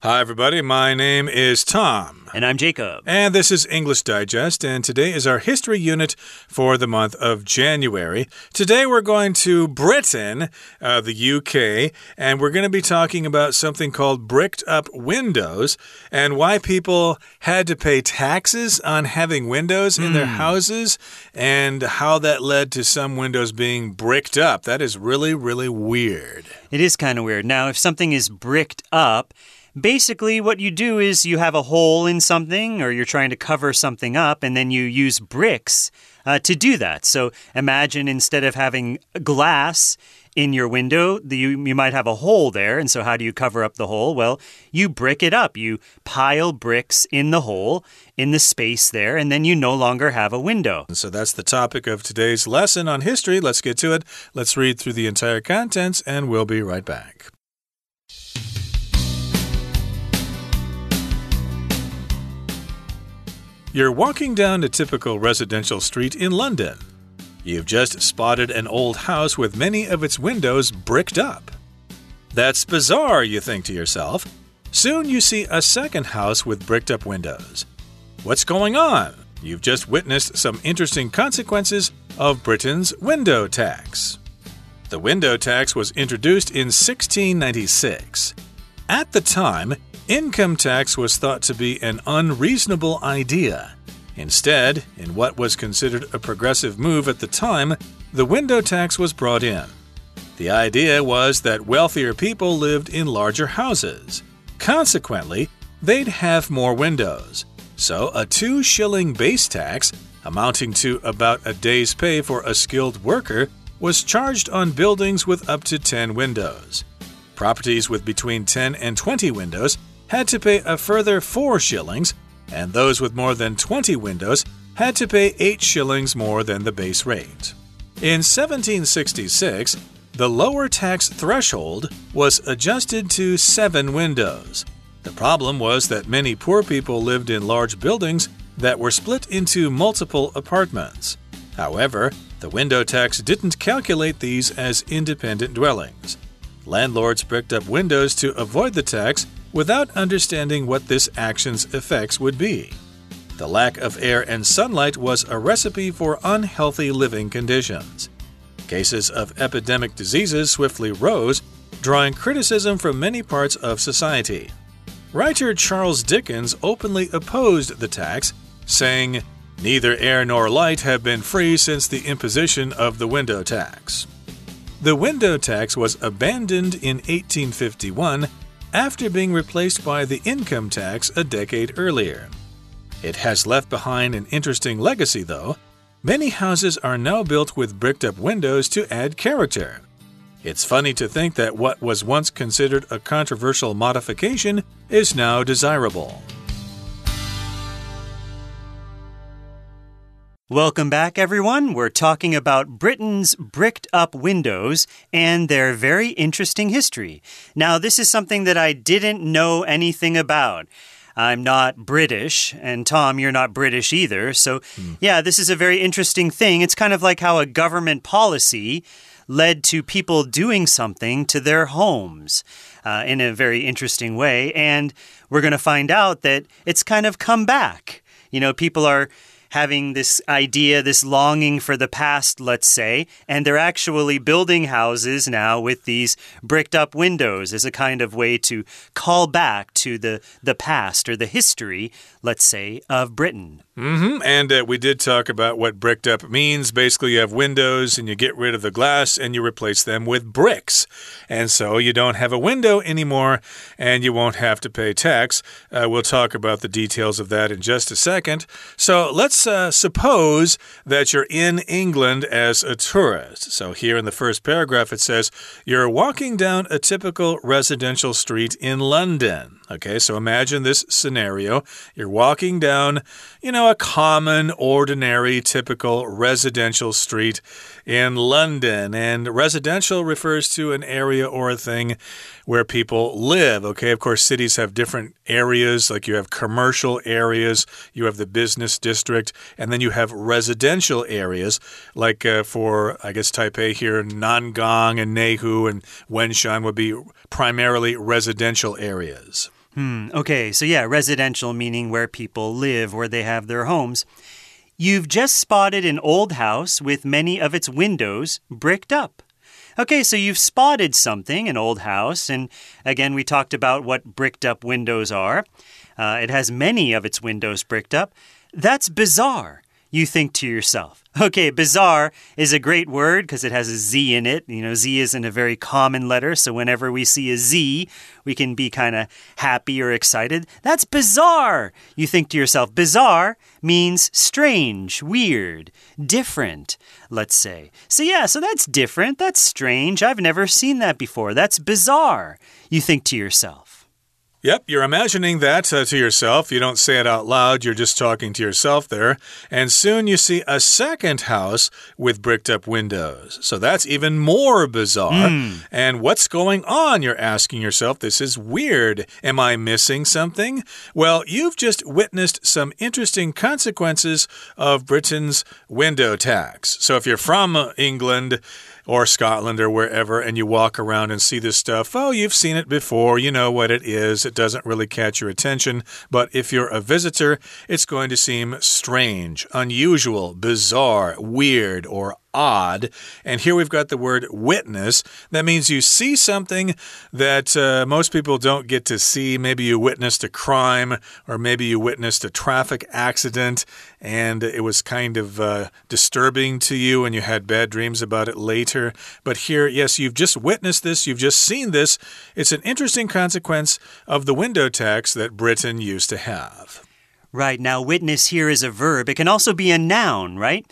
Hi, everybody. My name is Tom. And I'm Jacob. And this is English Digest. And today is our history unit for the month of January. Today we're going to Britain, uh, the UK, and we're going to be talking about something called bricked up windows and why people had to pay taxes on having windows mm. in their hmm. houses and how that led to some windows being bricked up. That is really, really weird. It is kind of weird. Now, if something is bricked up, Basically, what you do is you have a hole in something or you're trying to cover something up, and then you use bricks uh, to do that. So imagine instead of having glass in your window, the, you, you might have a hole there. And so, how do you cover up the hole? Well, you brick it up. You pile bricks in the hole, in the space there, and then you no longer have a window. So, that's the topic of today's lesson on history. Let's get to it. Let's read through the entire contents, and we'll be right back. You're walking down a typical residential street in London. You've just spotted an old house with many of its windows bricked up. That's bizarre, you think to yourself. Soon you see a second house with bricked up windows. What's going on? You've just witnessed some interesting consequences of Britain's window tax. The window tax was introduced in 1696. At the time, Income tax was thought to be an unreasonable idea. Instead, in what was considered a progressive move at the time, the window tax was brought in. The idea was that wealthier people lived in larger houses. Consequently, they'd have more windows. So, a two shilling base tax, amounting to about a day's pay for a skilled worker, was charged on buildings with up to 10 windows. Properties with between 10 and 20 windows had to pay a further 4 shillings, and those with more than 20 windows had to pay 8 shillings more than the base rate. In 1766, the lower tax threshold was adjusted to 7 windows. The problem was that many poor people lived in large buildings that were split into multiple apartments. However, the window tax didn't calculate these as independent dwellings. Landlords bricked up windows to avoid the tax without understanding what this action's effects would be. The lack of air and sunlight was a recipe for unhealthy living conditions. Cases of epidemic diseases swiftly rose, drawing criticism from many parts of society. Writer Charles Dickens openly opposed the tax, saying, Neither air nor light have been free since the imposition of the window tax. The window tax was abandoned in 1851 after being replaced by the income tax a decade earlier. It has left behind an interesting legacy, though. Many houses are now built with bricked up windows to add character. It's funny to think that what was once considered a controversial modification is now desirable. Welcome back, everyone. We're talking about Britain's bricked up windows and their very interesting history. Now, this is something that I didn't know anything about. I'm not British, and Tom, you're not British either. So, hmm. yeah, this is a very interesting thing. It's kind of like how a government policy led to people doing something to their homes uh, in a very interesting way. And we're going to find out that it's kind of come back. You know, people are having this idea, this longing for the past, let's say, and they're actually building houses now with these bricked up windows as a kind of way to call back to the, the past or the history, let's say, of Britain. Mm -hmm. And uh, we did talk about what bricked up means. Basically, you have windows and you get rid of the glass and you replace them with bricks. And so you don't have a window anymore and you won't have to pay tax. Uh, we'll talk about the details of that in just a second. So let's uh, suppose that you're in England as a tourist. So here in the first paragraph, it says you're walking down a typical residential street in London. Okay, so imagine this scenario. You're walking down, you know, a common, ordinary, typical residential street in London. And residential refers to an area or a thing where people live. Okay, of course, cities have different areas, like you have commercial areas, you have the business district, and then you have residential areas, like uh, for, I guess, Taipei here, Nangang and Neihu and Wenshan would be primarily residential areas. Hmm, okay, so yeah, residential meaning where people live, where they have their homes. You've just spotted an old house with many of its windows bricked up. Okay, so you've spotted something, an old house, and again, we talked about what bricked up windows are. Uh, it has many of its windows bricked up. That's bizarre you think to yourself. Okay, bizarre is a great word because it has a Z in it. You know, Z isn't a very common letter, so whenever we see a Z, we can be kind of happy or excited. That's bizarre. You think to yourself, bizarre means strange, weird, different, let's say. So, yeah, so that's different. That's strange. I've never seen that before. That's bizarre. You think to yourself. Yep, you're imagining that uh, to yourself. You don't say it out loud, you're just talking to yourself there. And soon you see a second house with bricked up windows. So that's even more bizarre. Mm. And what's going on? You're asking yourself. This is weird. Am I missing something? Well, you've just witnessed some interesting consequences of Britain's window tax. So if you're from England, or Scotland or wherever, and you walk around and see this stuff, oh, you've seen it before, you know what it is, it doesn't really catch your attention. But if you're a visitor, it's going to seem strange, unusual, bizarre, weird, or odd. And here we've got the word witness. That means you see something that uh, most people don't get to see. Maybe you witnessed a crime, or maybe you witnessed a traffic accident, and it was kind of uh, disturbing to you, and you had bad dreams about it later. But here, yes, you've just witnessed this, you've just seen this. It's an interesting consequence of the window tax that Britain used to have. Right. Now, witness here is a verb. It can also be a noun, right?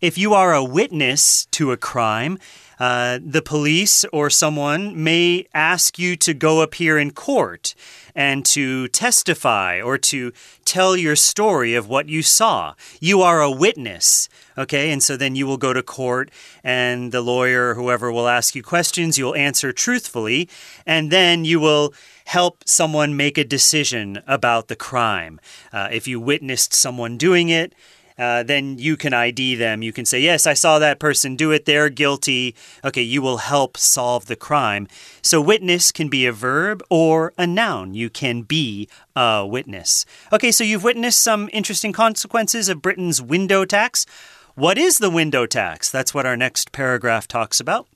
If you are a witness to a crime, uh, the police or someone may ask you to go appear in court and to testify or to tell your story of what you saw. You are a witness. Okay, and so then you will go to court, and the lawyer or whoever will ask you questions. You'll answer truthfully, and then you will help someone make a decision about the crime. Uh, if you witnessed someone doing it, uh, then you can ID them. You can say, Yes, I saw that person do it. They're guilty. Okay, you will help solve the crime. So, witness can be a verb or a noun. You can be a witness. Okay, so you've witnessed some interesting consequences of Britain's window tax. What is the window tax? That's what our next paragraph talks about.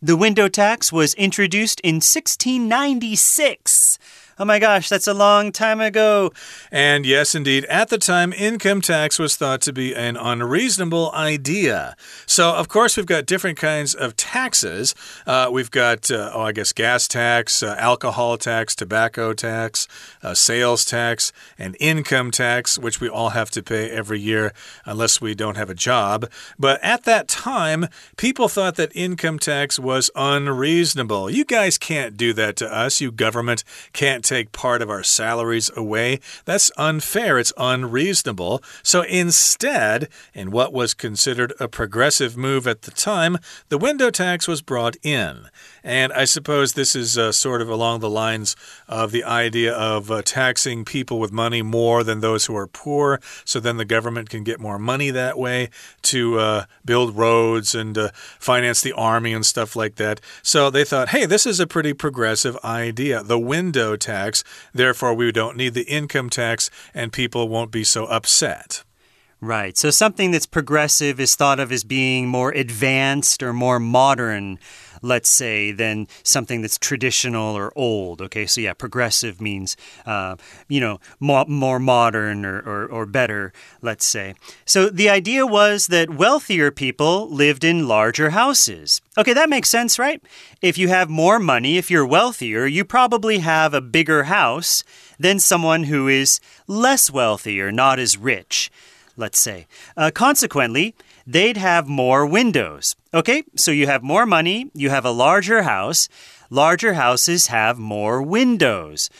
The window tax was introduced in 1696. Oh my gosh, that's a long time ago. And yes, indeed, at the time, income tax was thought to be an unreasonable idea. So, of course, we've got different kinds of taxes. Uh, we've got, uh, oh, I guess, gas tax, uh, alcohol tax, tobacco tax, uh, sales tax, and income tax, which we all have to pay every year unless we don't have a job. But at that time, people thought that income tax was unreasonable. You guys can't do that to us. You government can't take part of our salaries away. That's unfair. It's unreasonable. So instead, in what was considered a progressive move at the time, the window tax was brought in. And I suppose this is uh, sort of along the lines of the idea of uh, taxing people with money more than those who are poor. So then the government can get more money that way to uh, build roads and uh, finance the army and stuff like that. So they thought, hey, this is a pretty progressive idea. The window tax, therefore, we don't need the income tax and people won't be so upset. Right. So something that's progressive is thought of as being more advanced or more modern let's say, than something that's traditional or old. Okay, so yeah, progressive means, uh, you know, more, more modern or, or, or better, let's say. So the idea was that wealthier people lived in larger houses. Okay, that makes sense, right? If you have more money, if you're wealthier, you probably have a bigger house than someone who is less wealthy or not as rich, let's say. Uh, consequently, they'd have more windows. Okay, so you have more money, you have a larger house. Larger houses have more windows.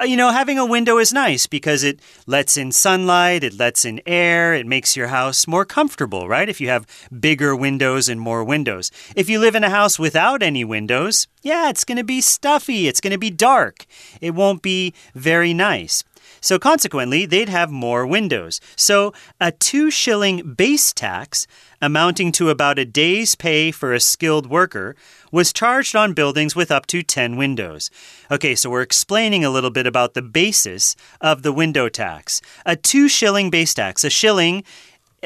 Uh, you know, having a window is nice because it lets in sunlight, it lets in air, it makes your house more comfortable, right? If you have bigger windows and more windows. If you live in a house without any windows, yeah, it's going to be stuffy, it's going to be dark, it won't be very nice. So consequently, they'd have more windows. So a two shilling base tax, amounting to about a day's pay for a skilled worker, was charged on buildings with up to 10 windows. Okay, so we're explaining a little bit about the basis of the window tax. A two shilling base tax. A shilling,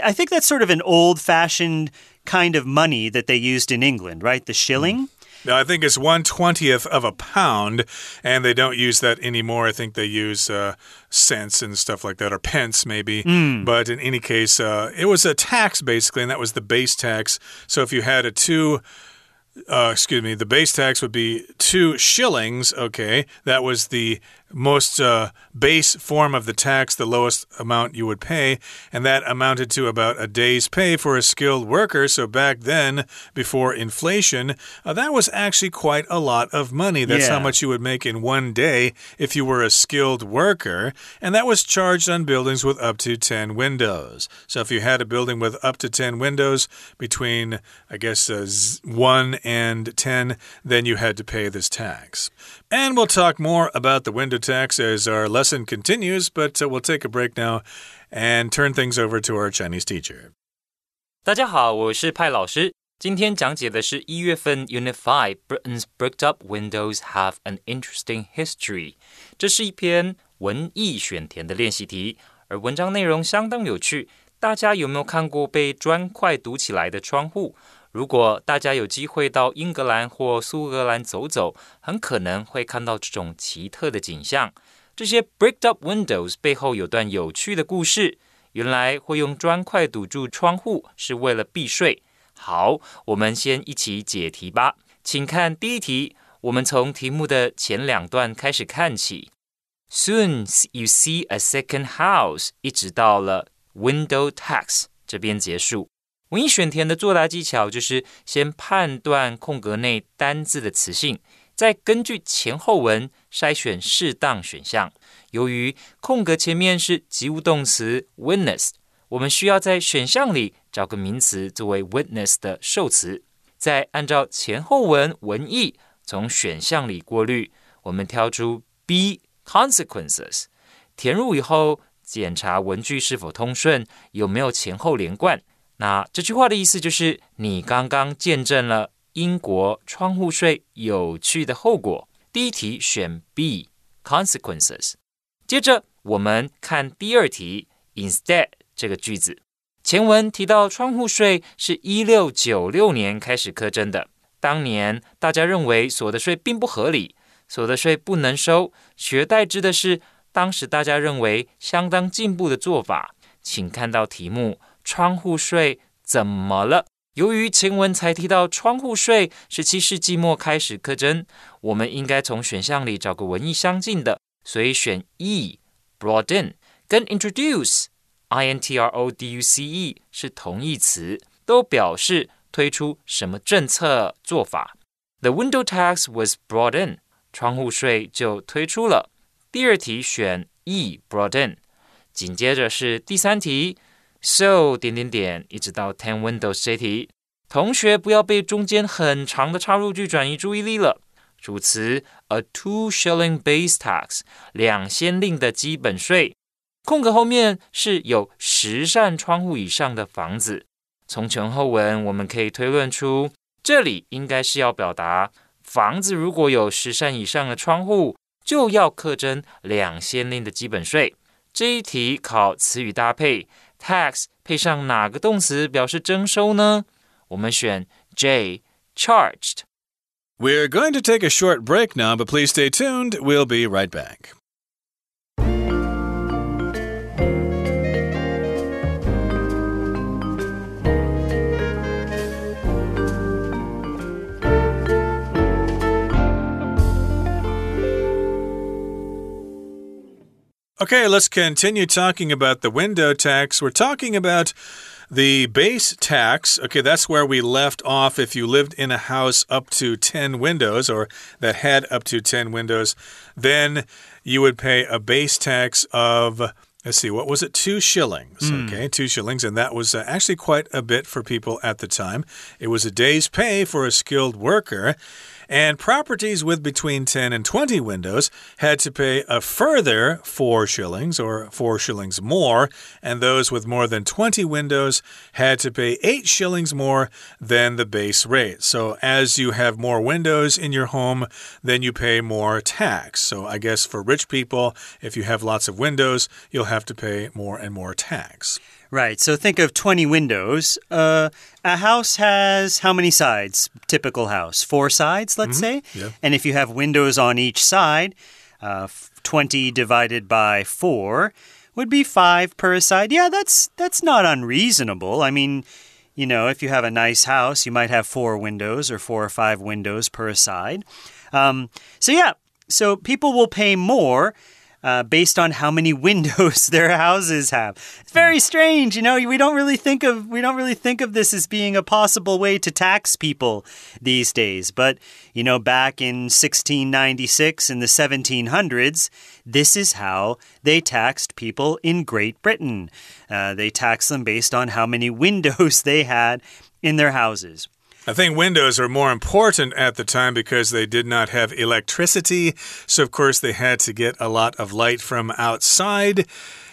I think that's sort of an old fashioned kind of money that they used in England, right? The shilling. No, I think it's one twentieth of a pound, and they don't use that anymore. I think they use uh, cents and stuff like that, or pence maybe. Mm. But in any case, uh, it was a tax basically, and that was the base tax. So if you had a two uh, excuse me, the base tax would be two shillings. Okay, that was the most uh, base form of the tax, the lowest amount you would pay, and that amounted to about a day's pay for a skilled worker. So back then, before inflation, uh, that was actually quite a lot of money. That's Yeah. how much you would make in one day if you were a skilled worker, and that was charged on buildings with up to 10 windows. So if you had a building with up to 10 windows between, I guess, uh, 1 and 10, then you had to pay this tax. And we'll talk more about the window tax as our lesson continues, but uh, we'll take a break now and turn things over to our Chinese teacher. 大家好，我是派老师。今天讲解的是一月份 Unit Five Britain's Bricked Up Windows Have an Interesting History。这是一篇文艺选填的练习题，而文章内容相当有趣。大家有没有看过被砖块堵起来的窗户？ 如果大家有机会到英格兰或苏格兰走走，很可能会看到这种奇特的景象。这些 bricked up windows 背后有段有趣的故事。原来会用砖块堵住窗户是为了避税。好，我们先一起解题吧。请看第一题，我们从题目的前两段开始看起。Soon you see a second house，一直到了 window tax 这边结束。文艺选填的作答技巧就是先判断空格内单字的词性，再根据前后文筛选适当选项。由于空格前面是及物动词 witness，我们需要在选项里找个名词作为 witness 的受词，再按照前后文文意从选项里过滤，我们挑出 B consequences，填入以后检查文句是否通顺，有没有前后连贯。那这句话的意思就是你刚刚见证了英国窗户税有趣的后果。第一题选 B consequences。接着我们看第二题，instead 这个句子，前文提到窗户税是一六九六年开始课征的，当年大家认为所得税并不合理，所得税不能收，取而代之的是当时大家认为相当进步的做法。请看到题目，窗户税怎么了？由于前文才提到窗户税十七世纪末开始课征，我们应该从选项里找个文意相近的，所以选 E，broaden 跟 introduce，i n t r o d u c e 是同义词，都表示推出什么政策做法。The window tax was brought in，窗户税就推出了。第二题选 E，broaden，紧接着是第三题。So 点点点，一直到 Ten Windows 这题，同学不要被中间很长的插入句转移注意力了。主词 a two shilling base tax，两先令的基本税。空格后面是有十扇窗户以上的房子。从前后文我们可以推论出，这里应该是要表达房子如果有十扇以上的窗户，就要课征两先令的基本税。这一题考词语搭配。tax 配上哪个动词表示征收呢？我们选 J charged。 We're going to take a short break now, but please stay tuned. We'll be right back. Okay, let's continue talking about the window tax. We're talking about the base tax. Okay, that's where we left off. If you lived in a house up to 10 windows or that had up to 10 windows, then you would pay a base tax of. Let's see, what was it? Two shillings. Okay, two shillings. And that was uh, actually quite a bit for people at the time. It was a day's pay for a skilled worker. And properties with between 10 and 20 windows had to pay a further 4 shillings or 4 shillings more, and those with more than 20 windows had to pay 8 shillings more than the base rate. So as you have more windows in your home, then you pay more tax. So I guess for rich people, if you have lots of windows, you'll have to pay more and more tax. Right. So think of 20 windows. Uh, a house has how many sides? Typical house. Four sides, let's mm -hmm. say. Yeah. And if you have windows on each side, uh, 20 divided by 4 would be 5 per side. Yeah, that's that's not unreasonable. I mean, you know, if you have a nice house, you might have four windows or four or five windows per side. Um, so, yeah, so people will pay more uh, based on how many windows their houses have. It's very strange, you know. We don't really think of we don't really think of this as being a possible way to tax people these days. But you know, back in 1696 in the 1700s, this is how they taxed people in Great Britain. Uh, they taxed them based on how many windows they had in their houses. I think windows were more important at the time because they did not have electricity. So, of course, they had to get a lot of light from outside.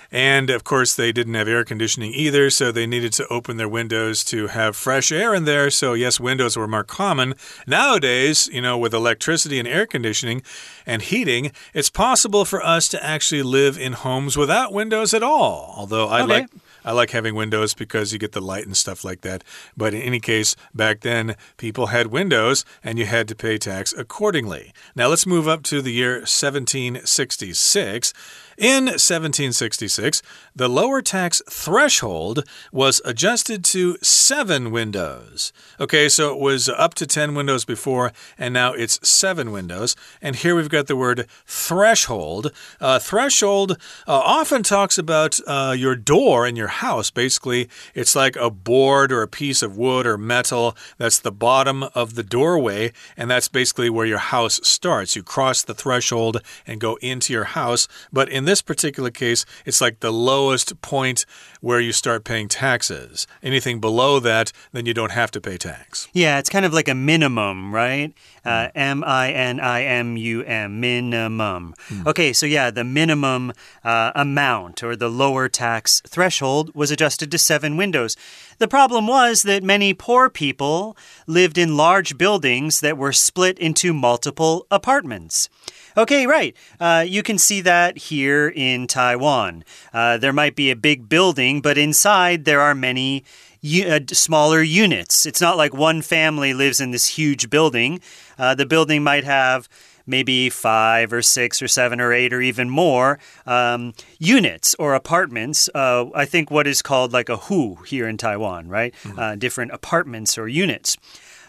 And of course, they didn't have air conditioning either, so they needed to open their windows to have fresh air in there. So, yes, windows were more common. Nowadays, you know, with electricity and air conditioning and heating, it's possible for us to actually live in homes without windows at all. Although I okay. like I like having windows because you get the light and stuff like that. But in any case, back then, people had windows and you had to pay tax accordingly. Now let's move up to the year 1766. In 1766, the lower tax threshold was adjusted to seven windows. Okay, so it was up to 10 windows before, and now it's seven windows. And here we've got the word threshold. Uh, threshold uh, often talks about uh, your door in your house. Basically, it's like a board or a piece of wood or metal that's the bottom of the doorway, and that's basically where your house starts. You cross the threshold and go into your house. But in this particular case, it's like the lowest point where you start paying taxes. Anything below that, then you don't have to pay tax. Yeah, it's kind of like a minimum, right? Uh, M I N I M U M, minimum. Mm. Okay, so yeah, the minimum uh, amount or the lower tax threshold was adjusted to seven windows. The problem was that many poor people lived in large buildings that were split into multiple apartments. Okay, right. Uh, you can see that here in Taiwan. Uh, there might be a big building, but inside there are many uh, smaller units. It's not like one family lives in this huge building. Uh, the building might have maybe five or six or seven or eight or even more um, units or apartments. Uh, I think what is called like a hu here in Taiwan, right? Mm -hmm. uh, different apartments or units.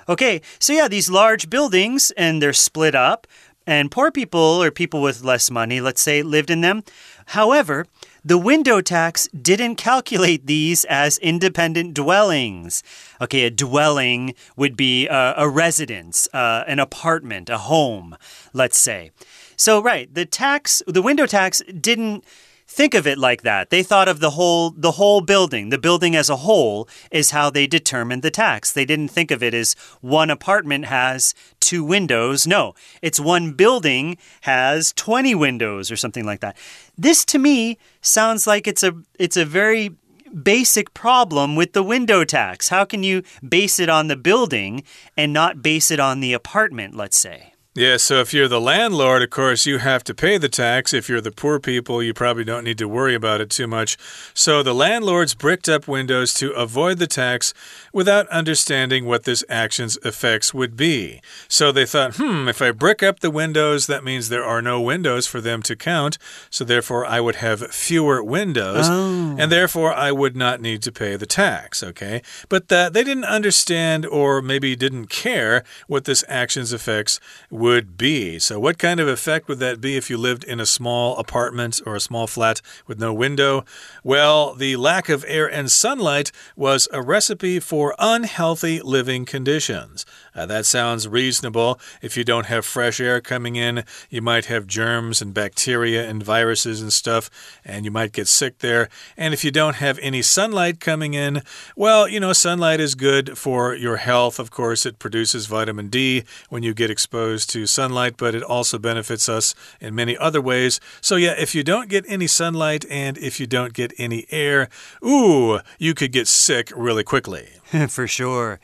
Okay, so yeah, these large buildings and they're split up. And poor people or people with less money, let's say, lived in them. However, the window tax didn't calculate these as independent dwellings. Okay, a dwelling would be a, a residence, uh, an apartment, a home, let's say. So, right, the tax, the window tax didn't think of it like that. They thought of the whole the whole building. The building as a whole is how they determined the tax. They didn't think of it as one apartment has two windows. No, it's one building has 20 windows or something like that. This to me sounds like it's a it's a very basic problem with the window tax. How can you base it on the building and not base it on the apartment, let's say? Yeah, so if you're the landlord, of course, you have to pay the tax. If you're the poor people, you probably don't need to worry about it too much. So the landlords bricked up windows to avoid the tax without understanding what this action's effects would be. So they thought, hmm, if I brick up the windows, that means there are no windows for them to count. So therefore, I would have fewer windows, oh. and therefore I would not need to pay the tax, okay? But that they didn't understand or maybe didn't care what this action's effects would would be. So, what kind of effect would that be if you lived in a small apartment or a small flat with no window? Well, the lack of air and sunlight was a recipe for unhealthy living conditions. Uh, that sounds reasonable. If you don't have fresh air coming in, you might have germs and bacteria and viruses and stuff, and you might get sick there. And if you don't have any sunlight coming in, well, you know, sunlight is good for your health. Of course, it produces vitamin D when you get exposed to sunlight, but it also benefits us in many other ways. So, yeah, if you don't get any sunlight and if you don't get any air, ooh, you could get sick really quickly. for sure.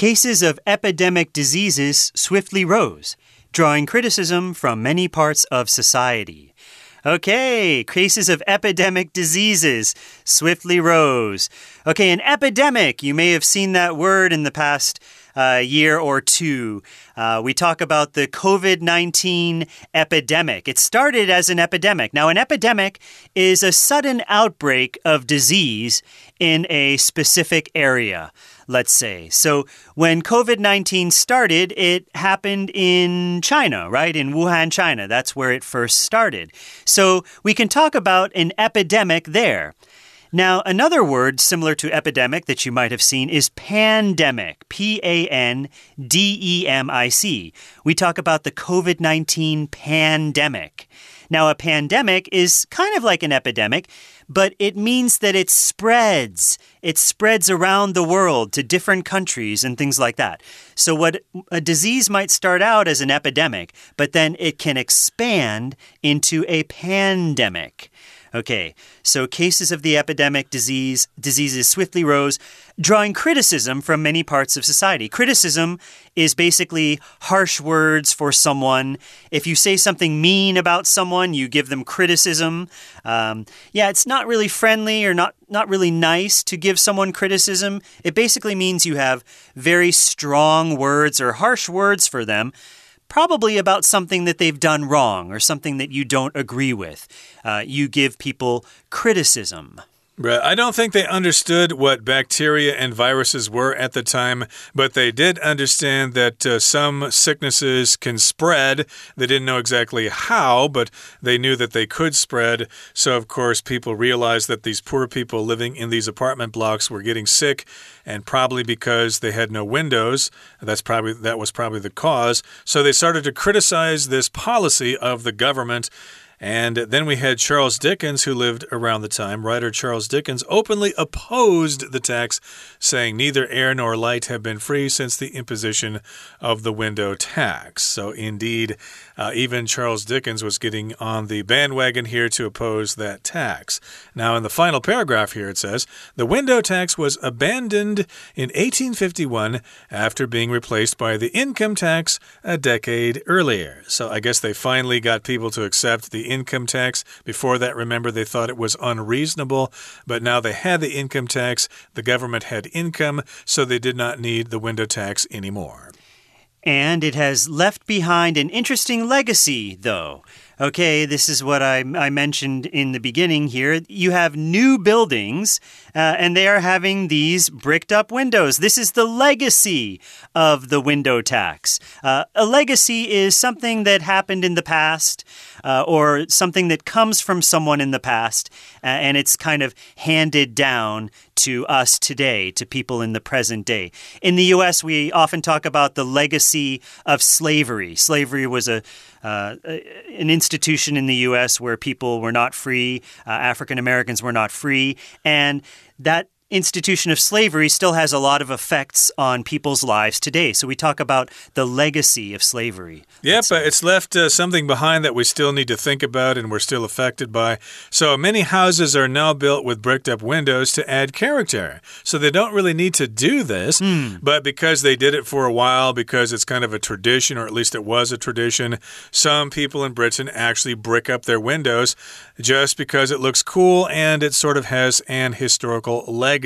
Cases of epidemic diseases swiftly rose, drawing criticism from many parts of society. Okay, cases of epidemic diseases swiftly rose. Okay, an epidemic, you may have seen that word in the past uh, year or two. Uh, we talk about the COVID 19 epidemic. It started as an epidemic. Now, an epidemic is a sudden outbreak of disease in a specific area let's say. So when COVID 19 started, it happened in China, right? In Wuhan, China. That's where it first started. So we can talk about an epidemic there. Now, another word similar to epidemic that you might have seen is pandemic. P A N D E M I C. We talk about the COVID 19 pandemic. Now, a pandemic is kind of like an epidemic, but it means that it spreads. It spreads around the world to different countries and things like that. So, what a disease might start out as an epidemic, but then it can expand into a pandemic. Okay, so cases of the epidemic disease diseases swiftly rose, drawing criticism from many parts of society. Criticism is basically harsh words for someone. If you say something mean about someone, you give them criticism. Um, yeah, it's not really friendly or not not really nice to give someone criticism. It basically means you have very strong words or harsh words for them probably about something that they've done wrong or something that you don't agree with. Uh, you give people criticism. I don't think they understood what bacteria and viruses were at the time, but they did understand that uh, some sicknesses can spread. They didn't know exactly how, but they knew that they could spread. So, of course, people realized that these poor people living in these apartment blocks were getting sick, and probably because they had no windows. That's probably that was probably the cause. So they started to criticize this policy of the government and then we had Charles Dickens, who lived around the time. Writer Charles Dickens openly opposed the tax, saying neither air nor light have been free since the imposition of the window tax. So, indeed, uh, even Charles Dickens was getting on the bandwagon here to oppose that tax. Now, in the final paragraph here, it says the window tax was abandoned in 1851 after being replaced by the income tax a decade earlier. So, I guess they finally got people to accept the income tax. Before that, remember, they thought it was unreasonable, but now they had the income tax. The government had income, so they did not need the window tax anymore. And it has left behind an interesting legacy, though. Okay, this is what I, I mentioned in the beginning here. You have new buildings, uh, and they are having these bricked up windows. This is the legacy of the window tax. Uh, a legacy is something that happened in the past. Uh, or something that comes from someone in the past, uh, and it's kind of handed down to us today, to people in the present day. In the US, we often talk about the legacy of slavery. Slavery was a uh, an institution in the U.S. where people were not free, uh, African Americans were not free, and that institution of slavery still has a lot of effects on people's lives today. So we talk about the legacy of slavery. Yeah, but it's left uh, something behind that we still need to think about and we're still affected by. So many houses are now built with bricked up windows to add character. So they don't really need to do this, mm. but because they did it for a while, because it's kind of a tradition, or at least it was a tradition, some people in Britain actually brick up their windows just because it looks cool and it sort of has an historical legacy.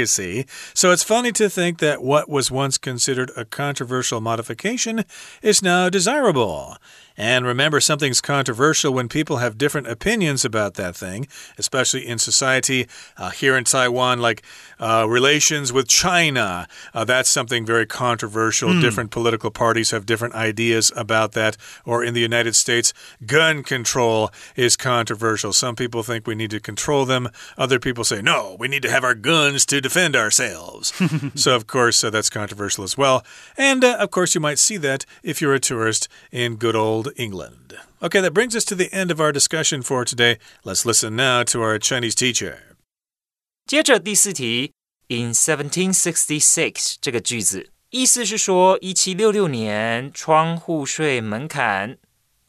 So it's funny to think that what was once considered a controversial modification is now desirable. And remember, something's controversial when people have different opinions about that thing, especially in society. Uh, here in Taiwan, like uh, relations with China, uh, that's something very controversial. Mm. Different political parties have different ideas about that. Or in the United States, gun control is controversial. Some people think we need to control them, other people say, no, we need to have our guns to defend ourselves. so, of course, uh, that's controversial as well. And, uh, of course, you might see that if you're a tourist in good old old England. Okay, that brings us to the end of our discussion for today. Let's listen now to our Chinese teacher. 接着第四题，In 1766这个句子，意思是说，一七六六年窗户税门槛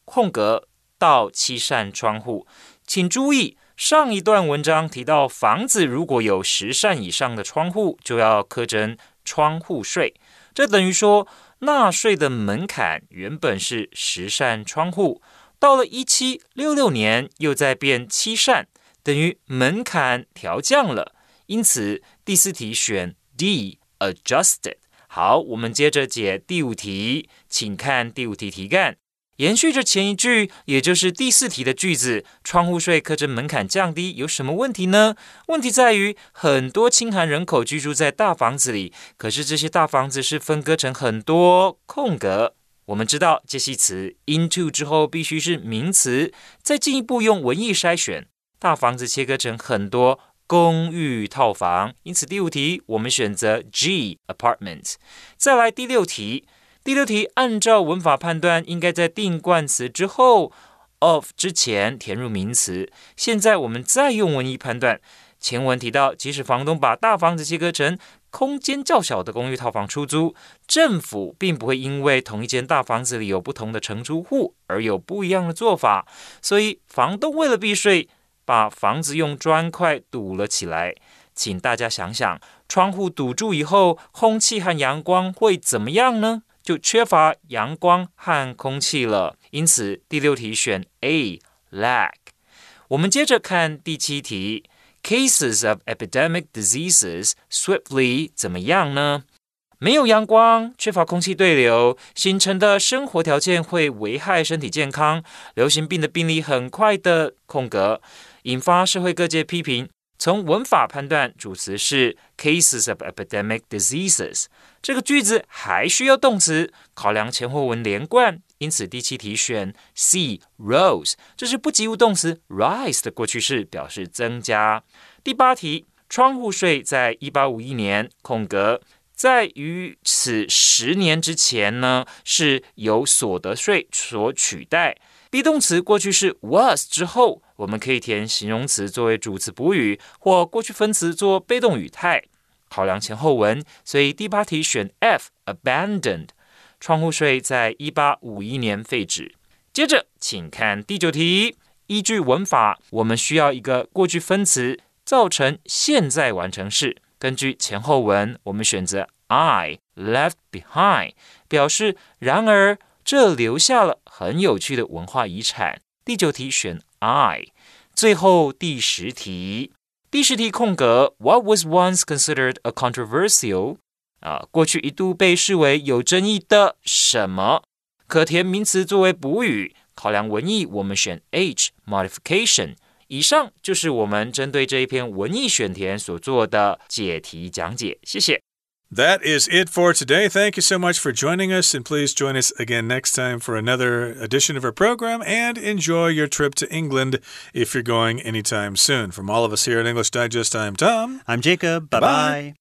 空格到七扇窗户。请注意，上一段文章提到，房子如果有十扇以上的窗户，就要苛征窗户税。这等于说。纳税的门槛原本是十扇窗户，到了一七六六年又再变七扇，等于门槛调降了。因此第四题选 D，adjusted。好，我们接着解第五题，请看第五题题干。延续着前一句，也就是第四题的句子，窗户税课征门槛降低，有什么问题呢？问题在于很多清寒人口居住在大房子里，可是这些大房子是分割成很多空格。我们知道介系词 into 之后必须是名词，再进一步用文意筛选，大房子切割成很多公寓套房。因此第五题我们选择 G apartment。再来第六题。第六题，按照文法判断，应该在定冠词之后 of 之前填入名词。现在我们再用文意判断。前文提到，即使房东把大房子切割成空间较小的公寓套房出租，政府并不会因为同一间大房子里有不同的承租户而有不一样的做法。所以，房东为了避税，把房子用砖块堵了起来。请大家想想，窗户堵住以后，空气和阳光会怎么样呢？就缺乏阳光和空气了，因此第六题选 A lack。我们接着看第七题，cases of epidemic diseases swiftly 怎么样呢？没有阳光，缺乏空气对流，形成的生活条件会危害身体健康。流行病的病例很快的空格，引发社会各界批评。从文法判断，主词是 cases of epidemic diseases。这个句子还需要动词，考量前后文连贯，因此第七题选 C rose。这是不及物动词 rise 的过去式，表示增加。第八题，窗户税在一八五一年空格，在于此十年之前呢，是由所得税所取代。Be 动词过去式 was 之后，我们可以填形容词作为主词补语，或过去分词做被动语态。考量前后文，所以第八题选 F abandoned。窗户税在一八五一年废止。接着，请看第九题，依据文法，我们需要一个过去分词造成现在完成式。根据前后文，我们选择 I left behind，表示然而。这留下了很有趣的文化遗产。第九题选 I。最后第十题，第十题空格，What was once considered a controversial？啊，过去一度被视为有争议的什么？可填名词作为补语。考量文意，我们选 H modification。以上就是我们针对这一篇文意选填所做的解题讲解。谢谢。That is it for today. Thank you so much for joining us, and please join us again next time for another edition of our program. And enjoy your trip to England if you're going anytime soon. From all of us here at English Digest, I'm Tom. I'm Jacob. Bye bye. bye.